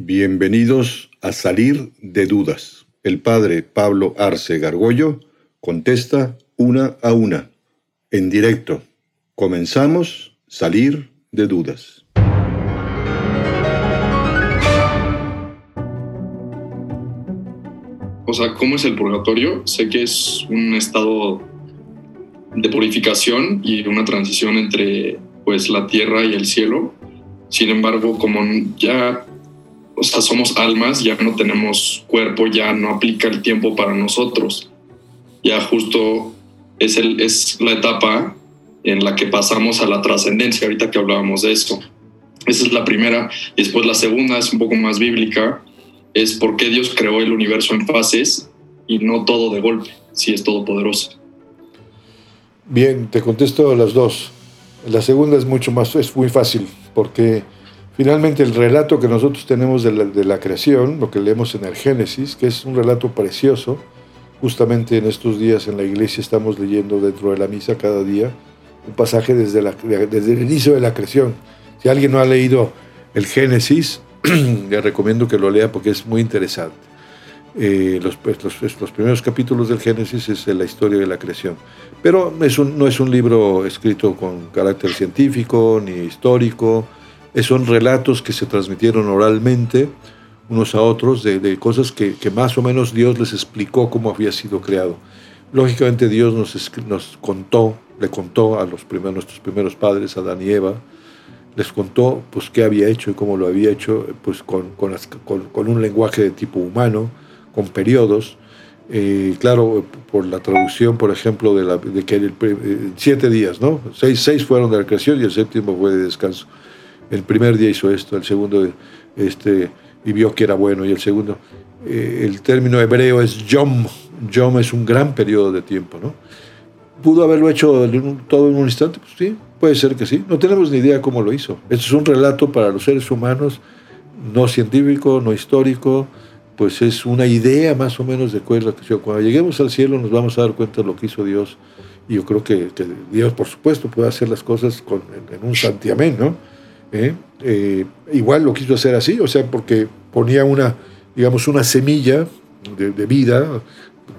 Bienvenidos a Salir de Dudas. El padre Pablo Arce Gargollo contesta una a una, en directo. Comenzamos Salir de Dudas. O sea, ¿cómo es el purgatorio? Sé que es un estado de purificación y una transición entre pues la tierra y el cielo. Sin embargo, como ya o sea, somos almas, ya no tenemos cuerpo, ya no aplica el tiempo para nosotros. Ya justo es, el, es la etapa en la que pasamos a la trascendencia, ahorita que hablábamos de esto. Esa es la primera. Después la segunda es un poco más bíblica, es por qué Dios creó el universo en fases y no todo de golpe, si es todopoderoso. Bien, te contesto las dos. La segunda es mucho más, es muy fácil, porque Finalmente, el relato que nosotros tenemos de la, creación, lo que leemos en el Génesis, que es un relato precioso, justamente en estos días en la iglesia estamos leyendo dentro de la misa cada día un pasaje desde, el inicio de la creación. Si alguien no ha leído el Génesis, le recomiendo que lo lea porque es muy interesante. Eh, pues, los, los, primeros capítulos del Génesis es la historia de la creación. Pero no es un libro escrito con carácter científico ni histórico, son relatos que se transmitieron oralmente unos a otros de, cosas que, más o menos Dios les explicó cómo había sido creado. Lógicamente Dios nos, nos contó, le contó a los nuestros primeros padres, Adán y Eva, les contó pues qué había hecho y cómo lo había hecho pues con, con, un lenguaje de tipo humano, con periodos. Eh, claro, por la traducción, por ejemplo, de que el, eh, siete días, ¿no? Seis, seis fueron de la creación y el séptimo fue de descanso el primer día hizo esto, el segundo este, y vio que era bueno, y el segundo, eh, el término hebreo es yom, yom es un gran periodo de tiempo, ¿no? ¿Pudo haberlo hecho todo en un instante? Pues sí, puede ser que sí. No tenemos ni idea cómo lo hizo. Esto es un relato para los seres humanos, no científico, no histórico, pues es una idea más o menos de cuál creación. Cuando lleguemos al cielo nos vamos a dar cuenta de lo que hizo Dios. Y yo creo que, Dios, por supuesto, puede hacer las cosas en, un santiamén, ¿no? ¿Eh? Eh, igual lo quiso hacer así, o sea, porque ponía una, digamos, una semilla de, vida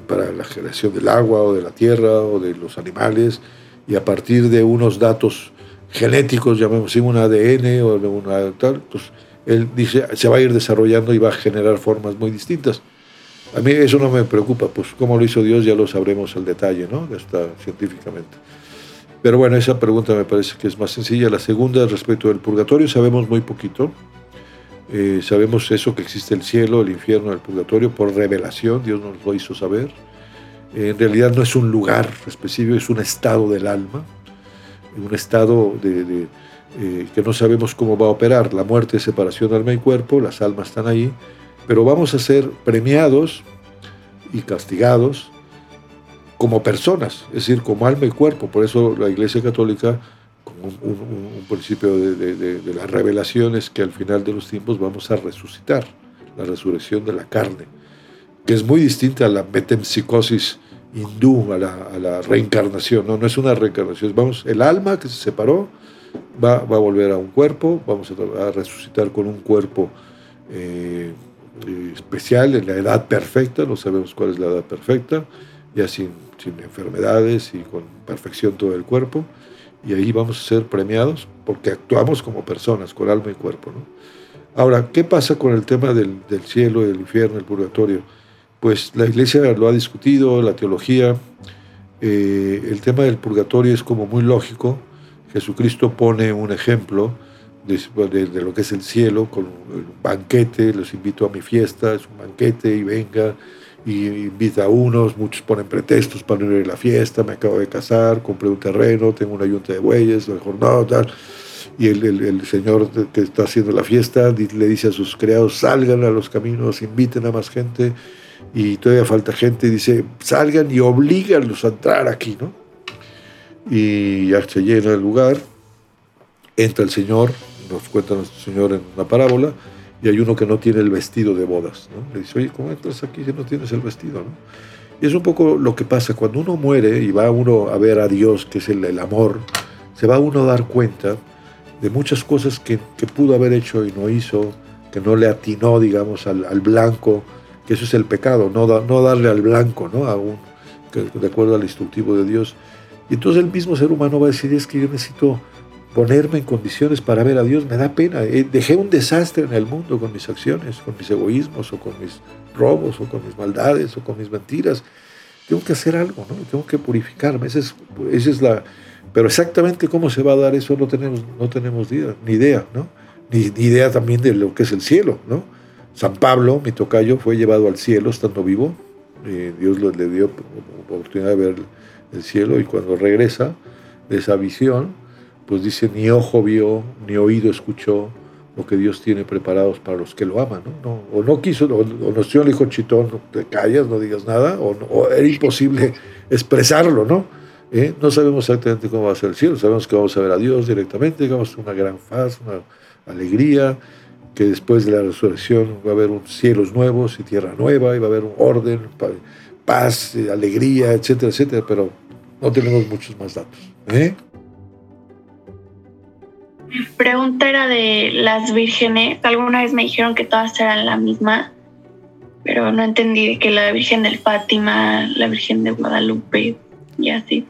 para la generación del agua o de la tierra o de los animales, y a partir de unos datos genéticos, llamemos así, un ADN o una tal, pues él dice, se va a ir desarrollando y va a generar formas muy distintas. A mí eso no me preocupa, pues cómo lo hizo Dios ya lo sabremos al detalle, ¿no? Está científicamente. Pero bueno, esa pregunta me parece que es más sencilla. La segunda, respecto del purgatorio, sabemos muy poquito. Eh, sabemos eso, que existe el cielo, el infierno, el purgatorio, por revelación, Dios nos lo hizo saber. en realidad no es un lugar específico, es un estado del alma, un estado de, eh, que no sabemos cómo va a operar. La muerte separación alma y cuerpo, las almas están ahí, pero vamos a ser premiados y castigados como personas, es decir, como alma y cuerpo. Por eso la Iglesia Católica, como un, principio de, la revelación, es que al final de los tiempos vamos a resucitar, la resurrección de la carne, que es muy distinta a la metempsicosis hindú, a la, reencarnación. No, no es una reencarnación, vamos, el alma que se separó va, a volver a un cuerpo, vamos a, resucitar con un cuerpo. Eh, especial en la edad perfecta, no sabemos cuál es la edad perfecta, ya sin, sin enfermedades y con perfección todo el cuerpo, y ahí vamos a ser premiados porque actuamos como personas, con alma y cuerpo. ¿no? Ahora, ¿qué pasa con el tema del, del cielo, del infierno, el purgatorio? Pues la iglesia lo ha discutido, la teología, eh, el tema del purgatorio es como muy lógico. Jesucristo pone un ejemplo de, de, lo que es el cielo con un banquete, los invito a mi fiesta, es un banquete y venga, y invita a unos, muchos ponen pretextos para no ir a la fiesta, me acabo de casar, compré un terreno, tengo una yunta de bueyes, mejor no, tal. Y el, el, señor que está haciendo la fiesta le dice a sus criados, salgan a los caminos, inviten a más gente, y todavía falta gente, dice, salgan y oblíganlos a entrar aquí, ¿no? Y ya se llena el lugar, entra el Señor, nos cuenta nuestro Señor en una parábola, y hay uno que no tiene el vestido de bodas. ¿no? Le dice, oye, ¿cómo entras aquí si no tienes el vestido? ¿no? Y es un poco lo que pasa cuando uno muere y va uno a ver a Dios, que es el, amor, se va uno a dar cuenta de muchas cosas que, que, pudo haber hecho y no hizo, que no le atinó, digamos, al, blanco, que eso es el pecado, no, no darle al blanco, ¿no? Aún, de acuerdo al instructivo de Dios. Y entonces el mismo ser humano va a decir, es que yo necesito ponerme en condiciones para ver a Dios, me da pena. Eh, dejé un desastre en el mundo con mis acciones, con mis egoísmos, o con mis robos, o con mis maldades, o con mis mentiras. Tengo que hacer algo, ¿no? Tengo que purificarme. Esa es, esa es la... Pero exactamente cómo se va a dar eso no tenemos, no tenemos ni idea, ¿no? Ni, idea también de lo que es el cielo, ¿no? San Pablo, mi tocayo, fue llevado al cielo estando vivo. Eh, Dios le dio oportunidad de ver el cielo y cuando regresa de esa visión, pues dice, ni ojo vio, ni oído escuchó lo que Dios tiene preparados para los que lo aman, ¿no? o no quiso, o, o le dijo chitón, no te callas, no digas nada, o, era imposible expresarlo, ¿no? ¿Eh? No sabemos exactamente cómo va a ser el cielo, sabemos que vamos a ver a Dios directamente, a una gran paz, una alegría, que después de la resurrección va a haber cielos nuevos y tierra nueva, y va a haber un orden, paz, alegría, etcétera, etcétera, pero no tenemos muchos más datos. ¿eh? Mi pregunta era de las vírgenes. Alguna vez me dijeron que todas eran la misma, pero no entendí que la Virgen del Fátima, la Virgen de Guadalupe y así.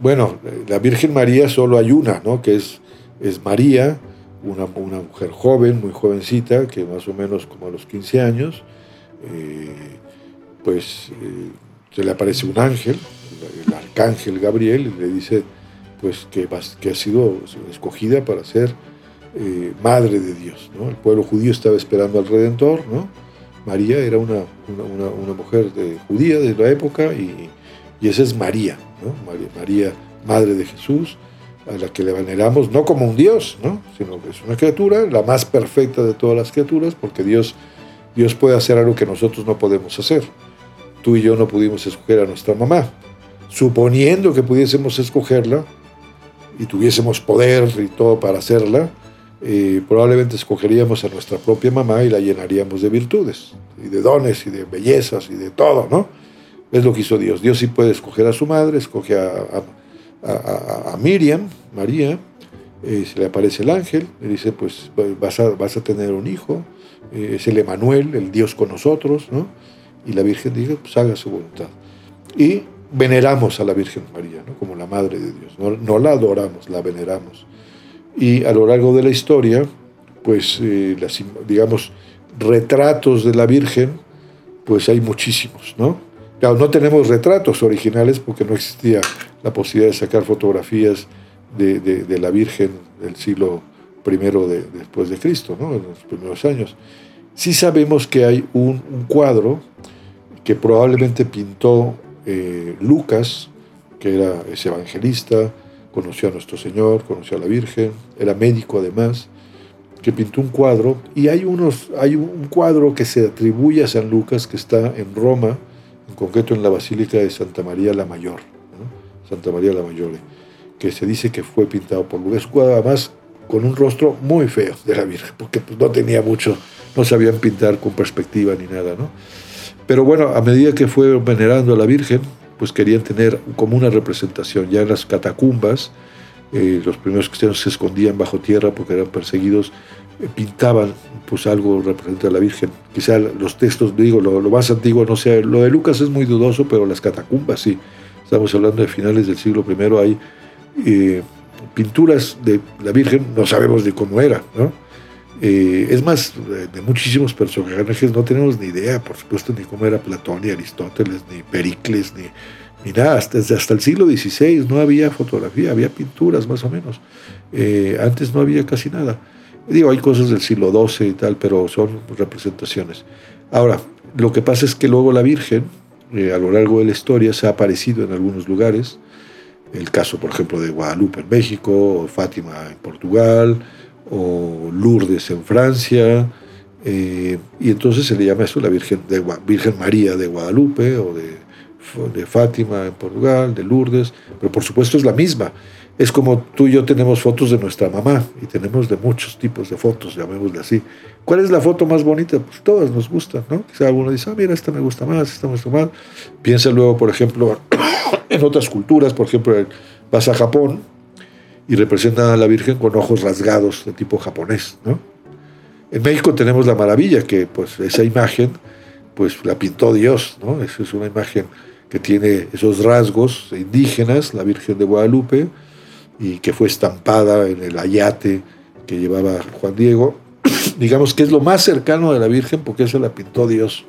Bueno, la Virgen María solo hay una, ¿no? Que es, es María, una, una mujer joven, muy jovencita, que más o menos como a los 15 años, eh, pues eh, se le aparece un ángel, el arcángel Gabriel, y le dice pues que, que ha sido escogida para ser eh, madre de Dios. ¿no? El pueblo judío estaba esperando al Redentor, ¿no? María era una, una, mujer de, judía de la época y, y esa es María, ¿no? María, María, madre de Jesús, a la que le veneramos no como un Dios, ¿no? sino que es una criatura, la más perfecta de todas las criaturas, porque Dios, Dios puede hacer algo que nosotros no podemos hacer. Tú y yo no pudimos escoger a nuestra mamá. Suponiendo que pudiésemos escogerla, y tuviésemos poder y todo para hacerla, eh, probablemente escogeríamos a nuestra propia mamá y la llenaríamos de virtudes, y de dones, y de bellezas, y de todo, ¿no? Es lo que hizo Dios. Dios sí puede escoger a su madre, escoge a, a, Miriam, María, eh, se le aparece el ángel, le dice, pues vas a, vas a tener un hijo, eh, es el Emanuel, el Dios con nosotros, ¿no? Y la Virgen dice, pues haga su voluntad. Y veneramos a la Virgen María, ¿no? como la Madre de Dios. No, la adoramos, la veneramos. Y a lo largo de la historia, pues, eh, digamos, retratos de la Virgen, pues hay muchísimos, ¿no? Claro, no tenemos retratos originales porque no existía la posibilidad de sacar fotografías de, la Virgen del siglo I de, después de Cristo, ¿no? en los primeros años. Sí sabemos que hay un cuadro que probablemente pintó eh, Lucas, que era ese evangelista, conoció a nuestro Señor, conoció a la Virgen, era médico además, que pintó un cuadro, y hay, unos, hay un cuadro que se atribuye a San Lucas que está en Roma, en concreto en la Basílica de Santa María la Mayor, Santa María la Mayor, que se dice que fue pintado por Lucas, cuadro además con un rostro muy feo de la Virgen, porque pues, no tenía mucho, no sabían pintar con perspectiva ni nada, ¿no? Pero bueno, a medida que fue venerando a la Virgen, pues querían tener como una representación. Ya en las catacumbas, eh, los primeros cristianos se escondían bajo tierra porque eran perseguidos, eh, pintaban pues algo representante a la Virgen. Quizá los textos, digo, lo, más antiguo no sea, lo de Lucas es muy dudoso, pero las catacumbas sí. Estamos hablando de finales del siglo I, hay eh, pinturas de la Virgen, no sabemos de cómo era, ¿no? Eh, es más, de muchísimos personajes no tenemos ni idea, por supuesto, ni cómo era Platón, ni Aristóteles, ni Pericles, ni, ni nada. Hasta, hasta el siglo XVI no había fotografía, había pinturas más o menos. Eh, antes no había casi nada. Digo, hay cosas del siglo XII y tal, pero son representaciones. Ahora, lo que pasa es que luego la Virgen, eh, a lo largo de la historia, se ha aparecido en algunos lugares. El caso, por ejemplo, de Guadalupe en México, Fátima en Portugal, o Lourdes en Francia, eh, y entonces se le llama esto la Virgen, de, Virgen María de Guadalupe o de, de, Fátima en Portugal, de Lourdes, pero por supuesto es la misma. Es como tú y yo tenemos fotos de nuestra mamá y tenemos de muchos tipos de fotos, llamémosle así. ¿Cuál es la foto más bonita? Pues todas nos gustan, ¿no? Quizá alguno dice, ah, mira, esta me gusta más, esta me gusta más. Piensa luego, por ejemplo, en otras culturas, por ejemplo, vas a Japón y representan a la Virgen con ojos rasgados de tipo japonés, ¿no? En México tenemos la maravilla que pues esa imagen pues la pintó Dios, ¿no? Esa es una imagen que tiene esos rasgos indígenas, la Virgen de Guadalupe, y que fue estampada en el ayate que llevaba Juan Diego. Digamos que es lo más cercano de la Virgen porque esa la pintó Dios.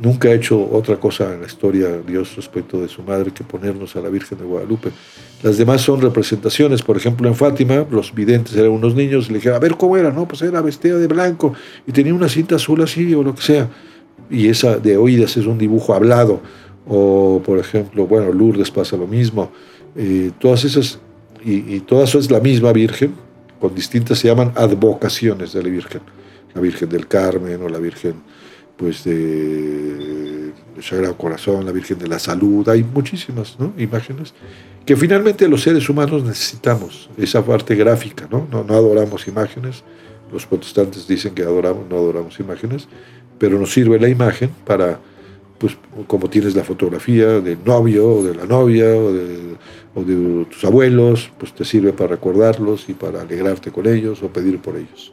Nunca ha hecho otra cosa en la historia Dios respecto de su madre que ponernos a la Virgen de Guadalupe. Las demás son representaciones. Por ejemplo, en Fátima, los videntes eran unos niños y le dijeron, a ver cómo era, no, pues era vestida de blanco y tenía una cinta azul así o lo que sea. Y esa de oídas es un dibujo hablado. O, por ejemplo, bueno, Lourdes pasa lo mismo. Eh, todas esas, y, y todas es la misma Virgen, con distintas, se llaman advocaciones de la Virgen. La Virgen del Carmen o la Virgen pues de, Sagrado Corazón, la Virgen de la Salud, hay muchísimas imágenes que finalmente los seres humanos necesitamos, esa parte gráfica, ¿no? ¿no? Adoramos imágenes, los protestantes dicen que adoramos, no adoramos imágenes, pero nos sirve la imagen para, pues como tienes la fotografía del novio o de la novia o de tus abuelos, pues te sirve para recordarlos y para alegrarte con ellos o pedir por ellos.